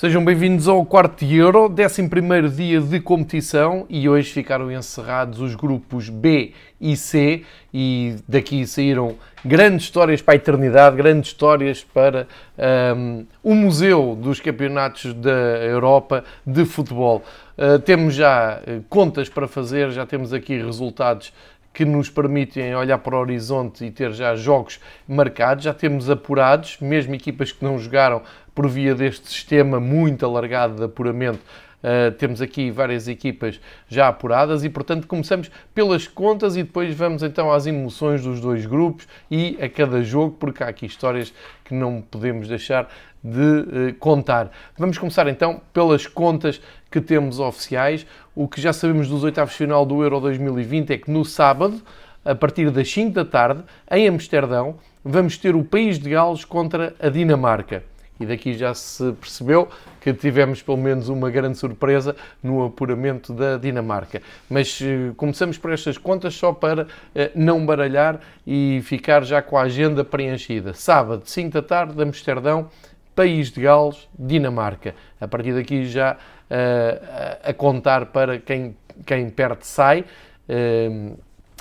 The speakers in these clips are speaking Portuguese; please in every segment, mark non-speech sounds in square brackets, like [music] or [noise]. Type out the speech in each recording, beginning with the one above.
Sejam bem-vindos ao quarto Euro, 11 dia de competição e hoje ficaram encerrados os grupos B e C e daqui saíram grandes histórias para a eternidade, grandes histórias para um, o Museu dos Campeonatos da Europa de Futebol. Uh, temos já uh, contas para fazer, já temos aqui resultados que nos permitem olhar para o horizonte e ter já jogos marcados. Já temos apurados, mesmo equipas que não jogaram por via deste sistema muito alargado de apuramento. Uh, temos aqui várias equipas já apuradas e, portanto, começamos pelas contas e depois vamos então às emoções dos dois grupos e a cada jogo, porque há aqui histórias que não podemos deixar de uh, contar. Vamos começar então pelas contas que temos oficiais. O que já sabemos dos oitavos final do Euro 2020 é que no sábado, a partir das 5 da tarde, em Amsterdão, vamos ter o país de Gales contra a Dinamarca. E daqui já se percebeu que tivemos pelo menos uma grande surpresa no apuramento da Dinamarca. Mas eh, começamos por estas contas só para eh, não baralhar e ficar já com a agenda preenchida. Sábado, 5 da tarde, Amsterdão, País de Gales, Dinamarca. A partir daqui já uh, a contar para quem, quem perde sai.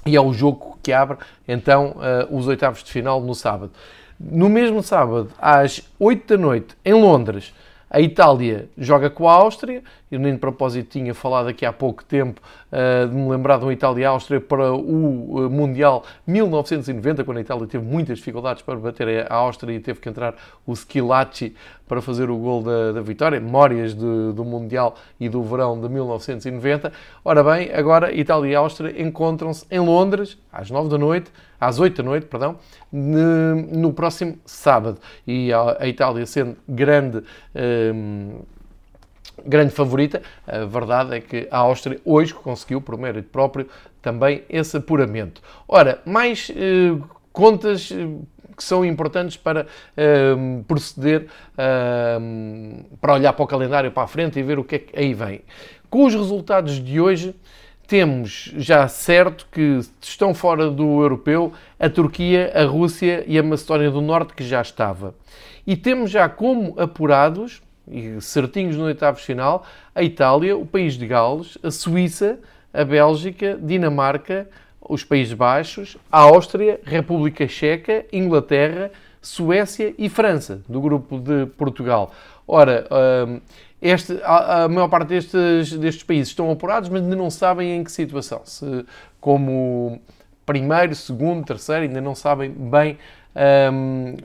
E é o jogo que abre então os oitavos de final no sábado. No mesmo sábado, às 8 da noite, em Londres, a Itália joga com a Áustria. Eu nem de propósito tinha falado aqui há pouco tempo uh, de me lembrar de uma Itália-Áustria para o uh, Mundial 1990, quando a Itália teve muitas dificuldades para bater a Áustria e teve que entrar o Schilacci para fazer o gol da, da vitória. Memórias de, do Mundial e do verão de 1990. Ora bem, agora Itália e Áustria encontram-se em Londres, às 9 da noite, às 8 da noite, perdão, no próximo sábado. E a, a Itália sendo grande. Um, grande favorita, a verdade é que a Áustria hoje conseguiu, por mérito próprio, também esse apuramento. Ora, mais uh, contas eh, que são importantes para uh, proceder, uh, para olhar para o calendário para a frente e ver o que é que aí vem. Com os resultados de hoje, temos já certo que estão fora do europeu a Turquia, a Rússia e a Macedónia do Norte, que já estava. E temos já como apurados, e certinhos no oitavo final, a Itália, o País de Gales, a Suíça, a Bélgica, Dinamarca, os Países Baixos, a Áustria, República Checa, Inglaterra, Suécia e França, do grupo de Portugal. Ora, hum, este, a, maior parte destes, destes países estão apurados, mas ainda não sabem em que situação. Se como primeiro, segundo, terceiro, ainda não sabem bem um,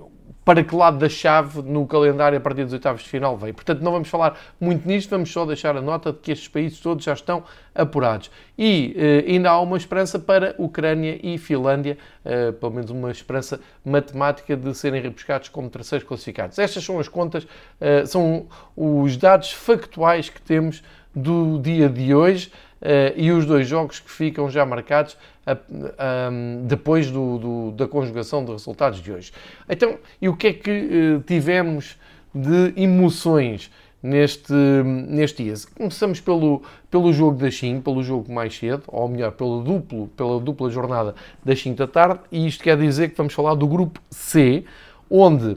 para que lado da chave no calendário a partir dos oitavos de final vem. Portanto, não vamos falar muito nisto, vamos só deixar a nota de que estes países todos já estão apurados. E eh, ainda há uma esperança para Ucrânia e Finlândia, eh, pelo menos uma esperança matemática de serem repescados como terceiros classificados. Estas são as contas, eh, são os dados factuais que temos do dia de hoje. Uh, e os dois jogos que ficam já marcados depois do, do, da conjugação de resultados de hoje. Então, e o que é que uh, tivemos de emoções neste, neste dia? Começamos pelo, pelo jogo da 5, pelo jogo mais cedo, ou melhor, pelo duplo, pela dupla jornada das 5 da tarde, e isto quer dizer que vamos falar do grupo C, onde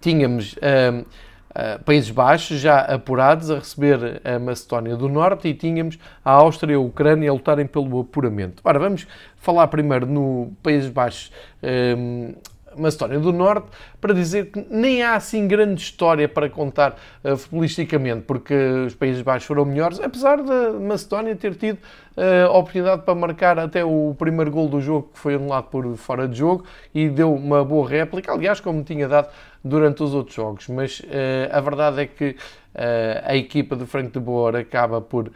tínhamos. Uh, uh, Países Baixos já apurados a receber a Macedónia do Norte e tínhamos a Áustria e a Ucrânia a lutarem pelo apuramento. Ora, vamos falar primeiro no Países Baixos. Um, Macedónia do Norte, para dizer que nem há assim grande história para contar uh, futbolisticamente, porque os Países Baixos foram melhores, apesar da Macedónia ter tido uh, a oportunidade para marcar até o primeiro gol do jogo, que foi anulado por fora de jogo, e deu uma boa réplica, aliás, como tinha dado durante os outros jogos. Mas uh, a verdade é que uh, a equipa de Frank de Boer acaba por uh,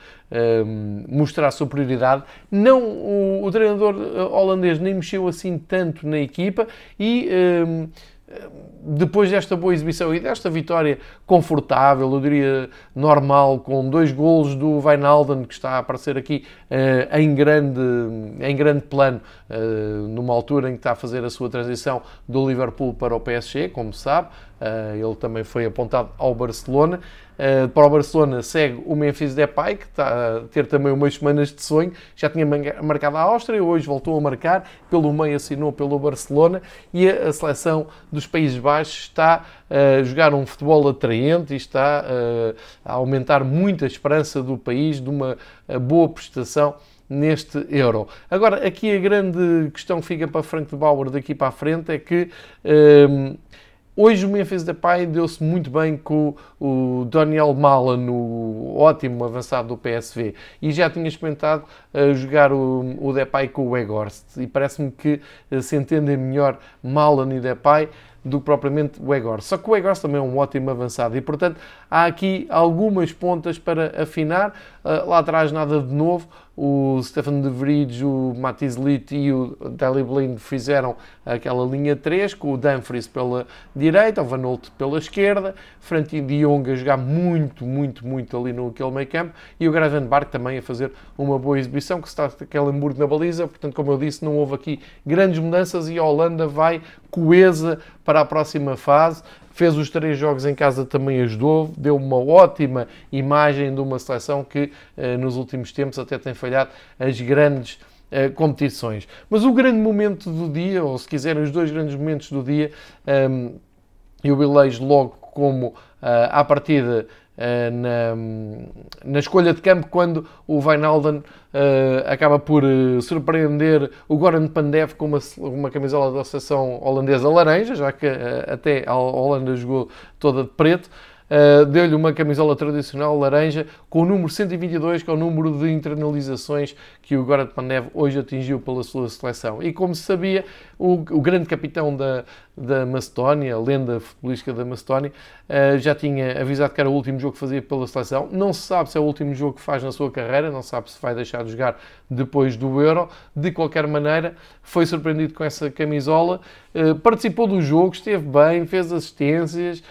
mostrar superioridade. Não, o, o, treinador holandês nem mexeu assim tanto na equipa e depois desta boa exibição e desta vitória confortável, eu diria normal, com dois golos do Wijnaldum, que está a aparecer aqui uh, em, grande, em grande plano, uh, numa altura em que está a fazer a sua transição do Liverpool para o PSG, como sabe, ele também foi apontado ao Barcelona. Uh, para o Barcelona segue o Memphis Depay, que está a ter também umas semanas de sonho. Já tinha marcado a Áustria, hoje voltou a marcar. Pelo meio assinou pelo Barcelona. E a, seleção dos Países Baixos está a jogar um futebol atraente e está uh, a aumentar muito a esperança do país de uma boa prestação neste Euro. Agora, aqui a grande questão que fica para Frank de Bauer daqui para a frente é que Hoje o Memphis Depay deu-se muito bem com o Daniel Malan, o ótimo avançado do PSV, e já tinha experimentado uh, jogar o, o Depay com o Egorst, e parece-me que uh, se entendem melhor Malan e Depay do que propriamente o Egorst. Só que o Egorst também é um ótimo avançado, e portanto há aqui algumas pontas para afinar, uh, lá atrás nada de novo, o Stefan de Vries, o Matiz Litt e o Dali Blind fizeram aquela linha 3, com o Dumfries pela direita, o Van Holt pela esquerda, Frankie de Jong a jogar muito, muito, muito ali no aquele meio campo e o Gravenberg também a fazer uma boa exibição, que está aquele Hamburgo na baliza, portanto, como eu disse, não houve aqui grandes mudanças e a Holanda vai coesa para a próxima fase fez os três jogos em casa também ajudou, deu uma ótima imagem de uma seleção que eh, nos últimos tempos até tem falhado as grandes eh, competições. Mas o grande momento do dia, ou se quiserem os dois grandes momentos do dia, ehm, eu elejo logo como uh, à partida na, na, escolha de campo quando o Wijnaldum uh, acaba por surpreender o Goran Pandev com uma, uma camisola da seleção holandesa laranja, já que até a Holanda jogou toda de preto. Uh, deu-lhe uma camisola tradicional laranja com o número 122, que é o número de internalizações que o Goran Pandev hoje atingiu pela sua seleção. E como se sabia, o, o grande capitão da, da Macedónia, a lenda futebolística da Macedónia, uh, já tinha avisado que era o último jogo que fazia pela seleção. Não se sabe se é o último jogo que faz na sua carreira, não se sabe se vai deixar de jogar depois do Euro. De qualquer maneira, foi surpreendido com essa camisola, uh, participou do jogo, esteve bem, fez assistências,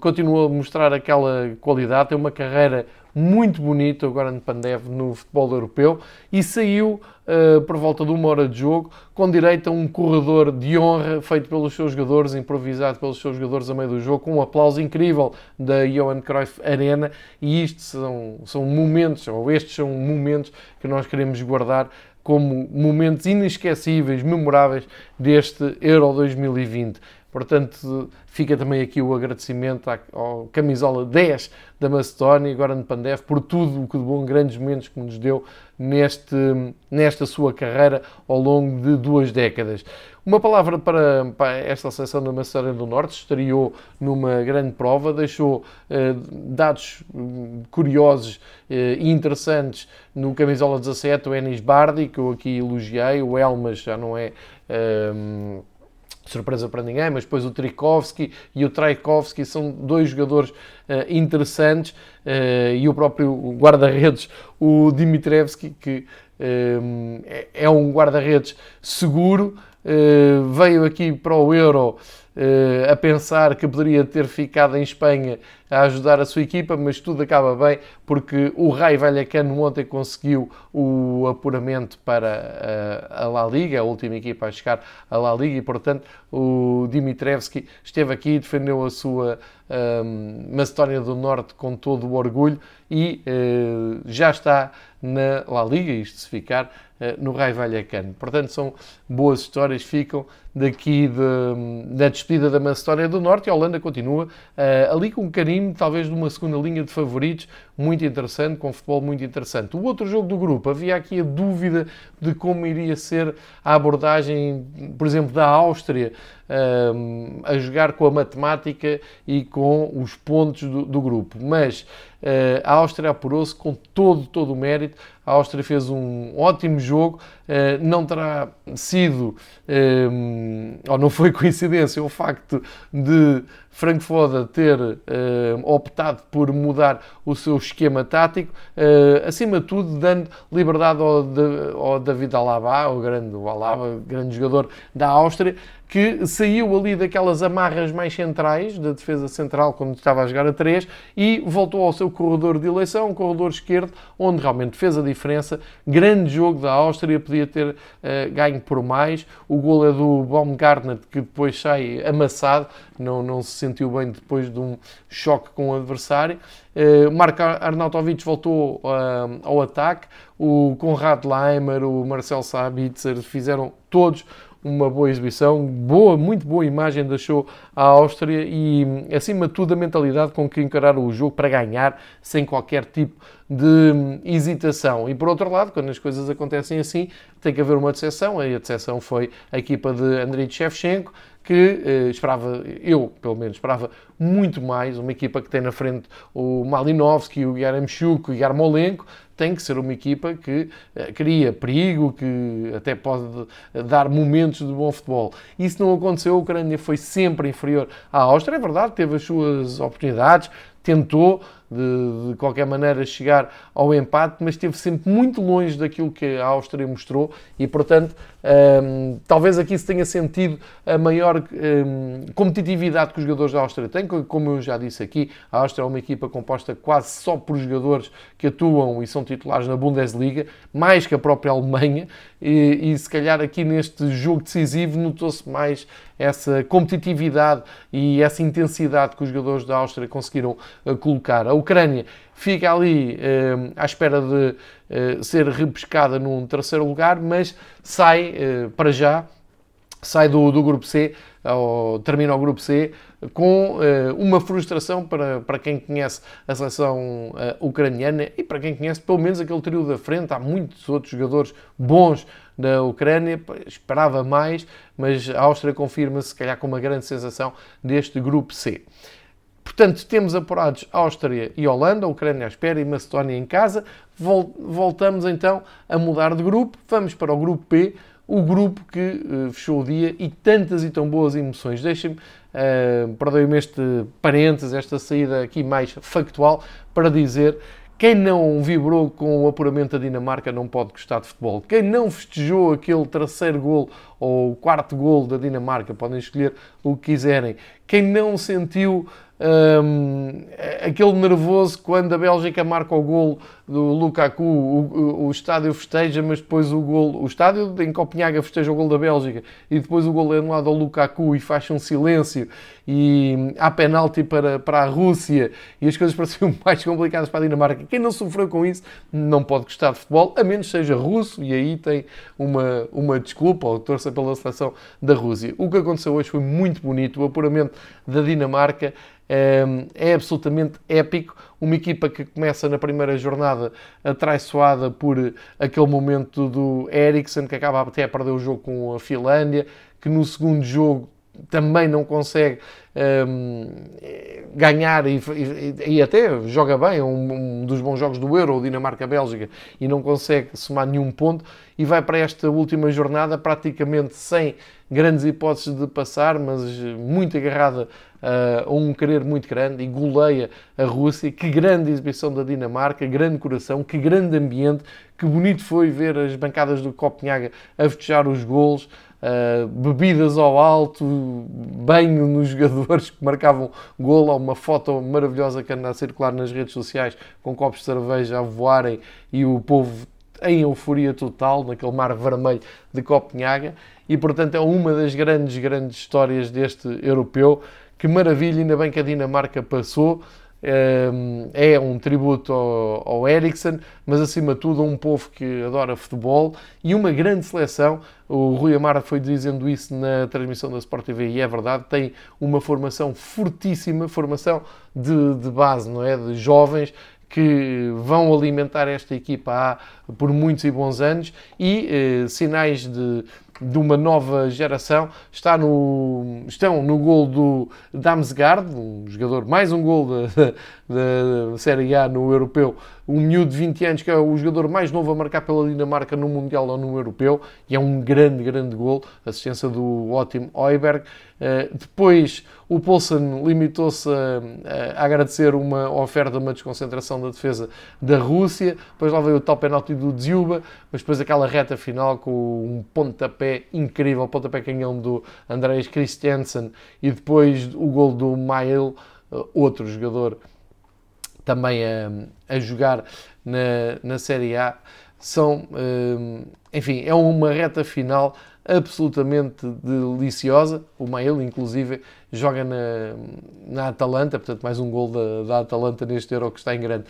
Continua a mostrar aquela qualidade, tem uma carreira muito bonita agora no Pandev no futebol europeu e saiu uh, por volta de uma hora de jogo com direito a um corredor de honra feito pelos seus jogadores, improvisado pelos seus jogadores a meio do jogo, com um aplauso incrível da Johan Cruyff Arena e isto são, são momentos, ou estes são momentos que nós queremos guardar como momentos inesquecíveis, memoráveis deste Euro 2020. Portanto, fica também aqui o agradecimento ao camisola 10 da Macedónia, agora no Pandev, por tudo o que de bom, grandes momentos que nos deu neste, nesta sua carreira ao longo de duas décadas. Uma palavra para, para esta seleção da Macedónia do Norte, estreou numa grande prova, deixou eh, dados hum, curiosos eh, e interessantes no camisola 17, o Enis Bardi, que eu aqui elogiei, o Elmas já não é... Eh, surpresa para ninguém, mas depois o Trikovski e o Traikovski são dois jogadores uh, interessantes uh, e o próprio guarda-redes, o Dimitrevski, que uh, é um guarda-redes seguro, veio aqui para o Euro uh, a pensar que poderia ter ficado em Espanha a ajudar a sua equipa, mas tudo acaba bem porque o Rai Vallecano ontem conseguiu o apuramento para a, a La Liga, a última equipa a chegar à La Liga, e portanto o Dimitrevski esteve aqui, defendeu a sua um, Macedónia do Norte com todo o orgulho e uh, já está na La Liga, isto se ficar, uh, no Rai Vallecano. Portanto, são boas histórias, ficam daqui de, da despedida da Macedónia do Norte e a Holanda continua uh, ali com um carinho, talvez de uma segunda linha de favoritos, muito interessante, com futebol muito interessante. O outro jogo do grupo, havia aqui a dúvida de como iria ser a abordagem, por exemplo, da Áustria uh, a jogar com a matemática e com os pontos do, do grupo, mas uh, a Áustria apurou-se com todo, todo o mérito, a Áustria fez um ótimo jogo, não terá sido ou não foi [laughs] coincidência o facto de Frank Foda ter uh, optado por mudar o seu esquema tático, uh, acima de tudo dando liberdade ao, de, ao David Alaba, o grande o Alaba, grande jogador da Áustria, que saiu ali daquelas amarras mais centrais da defesa central quando estava a jogar a 3 e voltou ao seu corredor de eleição, um corredor esquerdo, onde realmente fez a diferença. Grande jogo da Áustria, podia ter uh, ganho por mais. O gol é do Baumgartner, que depois sai amassado, não, não se sentiu bem depois de um choque com o adversário. Uh, Marco Arnautovic voltou uh, ao ataque, o Conrad Leimer, o Marcel Sabitzer fizeram todos uma boa exibição, boa, muito boa imagem deixou a Áustria e, acima de tudo, a mentalidade com que encararam o jogo para ganhar sem qualquer tipo de hesitação. E por outro lado, quando as coisas acontecem assim, tem que haver uma decepção. E a decepção foi a equipa de Andrei Shevchenko, que eh, esperava, eu pelo menos esperava muito mais, uma equipa que tem na frente o Malinovski, o Yaremchuk, o Yarmolenko, tem que ser uma equipa que uh, cria perigo, que até pode dar momentos de bom futebol. Isso não aconteceu, a Ucrânia foi sempre inferior à Áustria, é verdade, teve as suas oportunidades, tentou de, de, qualquer maneira chegar ao empate, mas esteve sempre muito longe daquilo que a Áustria mostrou e, portanto, um, talvez aqui se tenha sentido a maior um, competitividade que os jogadores da Áustria têm. Como eu já disse aqui, a Áustria é uma equipa composta quase só por jogadores que atuam e são titulares na Bundesliga, mais que a própria Alemanha, e, e se calhar aqui neste jogo decisivo notou-se mais essa competitividade e essa intensidade que os jogadores da Áustria conseguiram uh, colocar. A Ucrânia fica ali uh, à espera de uh, ser repescada num terceiro lugar, mas sai para já, sai do, do grupo C, ou termina o grupo C com uh, uma frustração para, para quem conhece a seleção uh, ucraniana e para quem conhece pelo menos aquele trio da frente. Há muitos outros jogadores bons da Ucrânia, esperava mais, mas a Áustria confirma-se, se calhar, com uma grande sensação deste grupo C. Portanto, temos apurados Áustria e Holanda, Ucrânia à espera e Macedónia em casa. Voltamos então a mudar de grupo, vamos para o grupo P, o grupo que uh, fechou o dia e tantas e tão boas emoções. Deixem-me, uh, perdoem-me este parênteses, esta saída aqui mais factual, para dizer quem não vibrou com o apuramento da Dinamarca não pode gostar de futebol. Quem não festejou aquele terceiro gol ou quarto gol da Dinamarca, podem escolher o que quiserem. Quem não sentiu um, aquele nervoso quando a Bélgica marca o gol do Lukaku, o, o, o, estádio festeja, mas depois o gol, o estádio em Copenhaga festeja o gol da Bélgica e depois o gol é anulado ao Lukaku e faz um silêncio e há penalti para, para a Rússia e as coisas [laughs] pareciam mais complicadas para a Dinamarca. Quem não sofreu com isso não pode gostar de futebol, a menos seja russo e aí tem uma, uma desculpa ou torça pela seleção da Rússia. O que aconteceu hoje foi muito bonito, o apuramento da Dinamarca é absolutamente épico. Uma equipa que começa na primeira jornada atraiçoada por aquele momento do Eriksen, que acaba até a perder o jogo com a Finlândia, que no segundo jogo também não consegue um, ganhar e, e, e, até joga bem, é um, um, dos bons jogos do Euro, Dinamarca-Bélgica, e não consegue somar nenhum ponto, e vai para esta última jornada praticamente sem grandes hipóteses de passar, mas muito agarrada uh, a um querer muito grande e goleia a Rússia. Que grande exibição da Dinamarca, grande coração, que grande ambiente, que bonito foi ver as bancadas do Copenhaga a festejar os golos. Uh, bebidas ao alto, banho nos jogadores que marcavam golo, uma foto maravilhosa que anda a circular nas redes sociais com copos de cerveja a voarem e o povo em euforia total naquele mar vermelho de Copenhaga e portanto é uma das grandes, grandes histórias deste europeu. Que maravilha, ainda bem que a Dinamarca passou. É um tributo ao, ao mas acima de tudo um povo que adora futebol e uma grande seleção. O Rui Amara foi dizendo isso na transmissão da Sport TV e é verdade, tem uma formação fortíssima, formação de, de base, não é? De jovens que vão alimentar esta equipa há, por muitos e bons anos e eh, sinais de, de uma nova geração está no, estão no gol do Damsgaard, um jogador, mais um gol da, da, Série A no Europeu, um miúdo de 20 anos que é o jogador mais novo a marcar pela Dinamarca no Mundial ou no Europeu e é um grande, grande gol, assistência do ótimo Oiberg Uh, depois o Poulsen limitou-se a, a, agradecer uma oferta, uma desconcentração da defesa da Rússia. Depois lá veio o tal penalti do Dziuba, mas depois aquela reta final com um pontapé incrível, pontapé canhão do Andreas Christiansen e depois o gol do Mael, uh, outro jogador também a, a jogar na, na Série A. São, uh, enfim, é uma reta final absolutamente deliciosa. O Mael, inclusive, joga na, na Atalanta, portanto, mais um gol da, da Atalanta neste Euro que está em grande.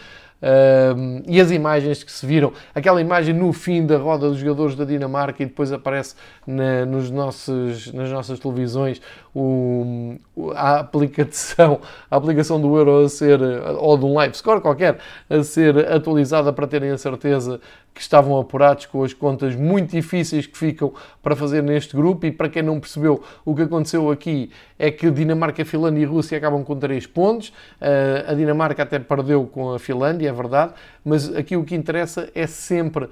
E as imagens que se viram, aquela imagem no fim da roda dos jogadores da Dinamarca e depois aparece na, nos nossos, nas nossas televisões o, a aplicação, a aplicação do Euro a ser, ou de um live score qualquer, a ser atualizada para terem a certeza que estavam apurados com as contas muito difíceis que ficam para fazer neste grupo. E para quem não percebeu, o que aconteceu aqui é que Dinamarca, Finlândia e Rússia acabam com 3 pontos. Uh, a Dinamarca até perdeu com a Finlândia, é verdade, mas aqui o que interessa é sempre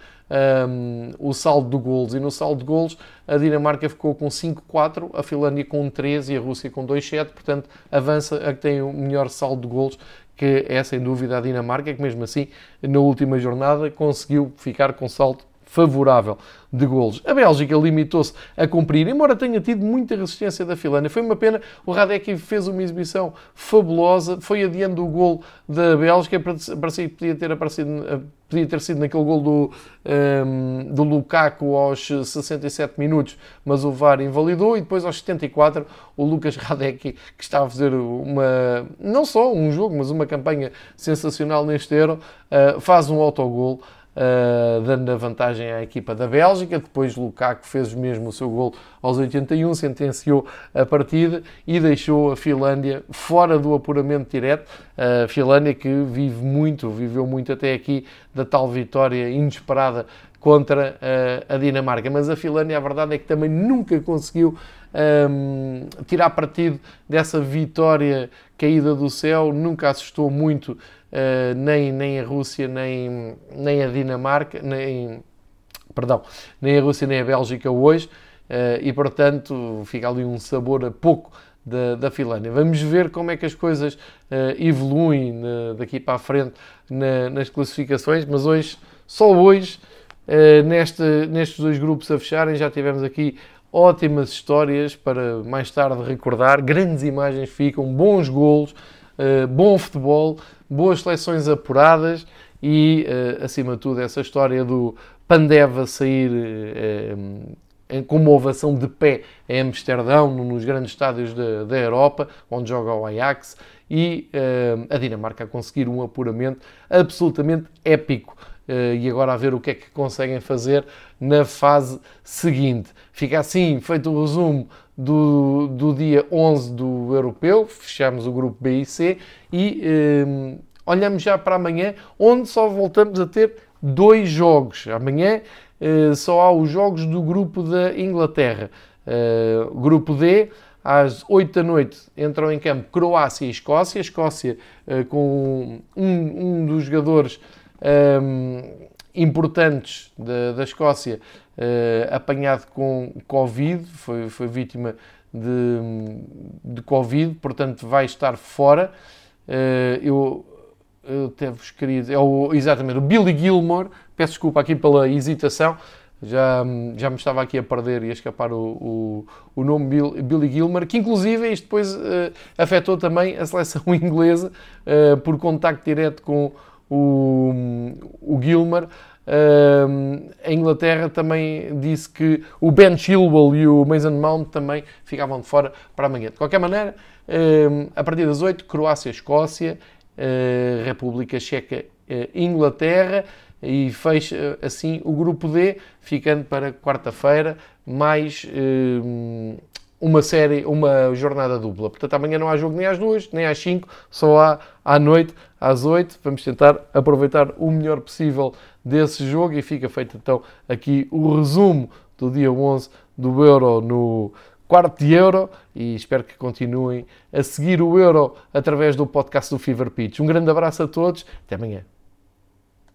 um, o saldo de golos. E no saldo de golos, a Dinamarca ficou com 5-4, a Finlândia com 3 e a Rússia com 2-7. Portanto, avança a que tem o melhor saldo de golos que é sem dúvida a Dinamarca, que mesmo assim, na última jornada, conseguiu ficar com salto favorável de golos. A Bélgica limitou-se a cumprir, embora tenha tido muita resistência da Finlândia. Foi uma pena, o Radek fez uma exibição fabulosa, foi adiando o gol da Bélgica, parecia que podia ter aparecido, podia ter sido naquele gol do, um, ehm, do Lukaku aos 67 minutos, mas o VAR invalidou e depois aos 74 o Lucas Radek, que estava a fazer uma, não só um jogo, mas uma campanha sensacional neste Euro, uh, faz um autogol uh, dando a vantagem à equipa da Bélgica. Depois Lukaku fez mesmo o seu gol aos 81, sentenciou a partida e deixou a Finlândia fora do apuramento direto. A Finlândia que vive muito, viveu muito até aqui da tal vitória inesperada contra a, a Dinamarca. Mas a Finlândia, a verdade é que também nunca conseguiu um, tirar partido dessa vitória caída do céu, nunca assustou muito uh, nem, nem a Rússia, nem, nem a Dinamarca, nem, perdão, nem a Rússia nem a Bélgica hoje, uh, e portanto fica ali um sabor a pouco da, da Finlândia. Vamos ver como é que as coisas uh, evoluem na, daqui para a frente na, nas classificações, mas hoje, só hoje, uh, neste, nestes dois grupos a fecharem, já tivemos aqui ótimas histórias para mais tarde recordar, grandes imagens ficam, bons golos, uh, bom futebol, boas seleções apuradas e, uh, acima de tudo, essa história do Pandeva sair uh, com uma ovação de pé em Amsterdão, nos grandes estádios da, da Europa, onde joga o Ajax, e a Dinamarca a conseguir um apuramento absolutamente épico. Uh, e agora a ver o que é que conseguem fazer na fase seguinte. Fica assim feito o resumo do, do dia 11 do Europeu, fechamos o grupo B e C e um, olhamos já para amanhã, onde só voltamos a ter dois jogos. Amanhã uh, só há os jogos do grupo da Inglaterra. Grupo D, às 8 da noite entram em campo Croácia e Escócia. Escócia com um, um, dos jogadores um, importantes da, da Escócia uh, apanhado com Covid, foi, foi vítima de, de Covid, portanto vai estar fora. Uh, eu, eu até vos queria dizer, é o, exatamente, o Billy Gilmore, peço desculpa aqui pela hesitação, já, já me estava aqui a perder e a escapar o, o, o nome Bill, Billy Gilmore, que inclusive isto depois uh, afetou também a seleção [laughs] inglesa uh, por contacto direto com o, o Gilmore. Uh, a Inglaterra também disse que o Ben Chilwell e o Mason Mount também ficavam de fora para amanhã. De qualquer maneira, uh, a partir das 8, Croácia, Escócia, uh, República Checa, eh, e fecha assim o grupo D, ficando para quarta-feira mais uma série, uma jornada dupla. Portanto, amanhã não há jogo nem às duas, nem às cinco, só há à noite, às oito. Vamos tentar aproveitar o melhor possível desse jogo e fica feito então aqui o resumo do dia 11 do Euro no quarto de Euro e espero que continuem a seguir o Euro através do podcast do Fever Pitch. Um grande abraço a todos, até amanhã.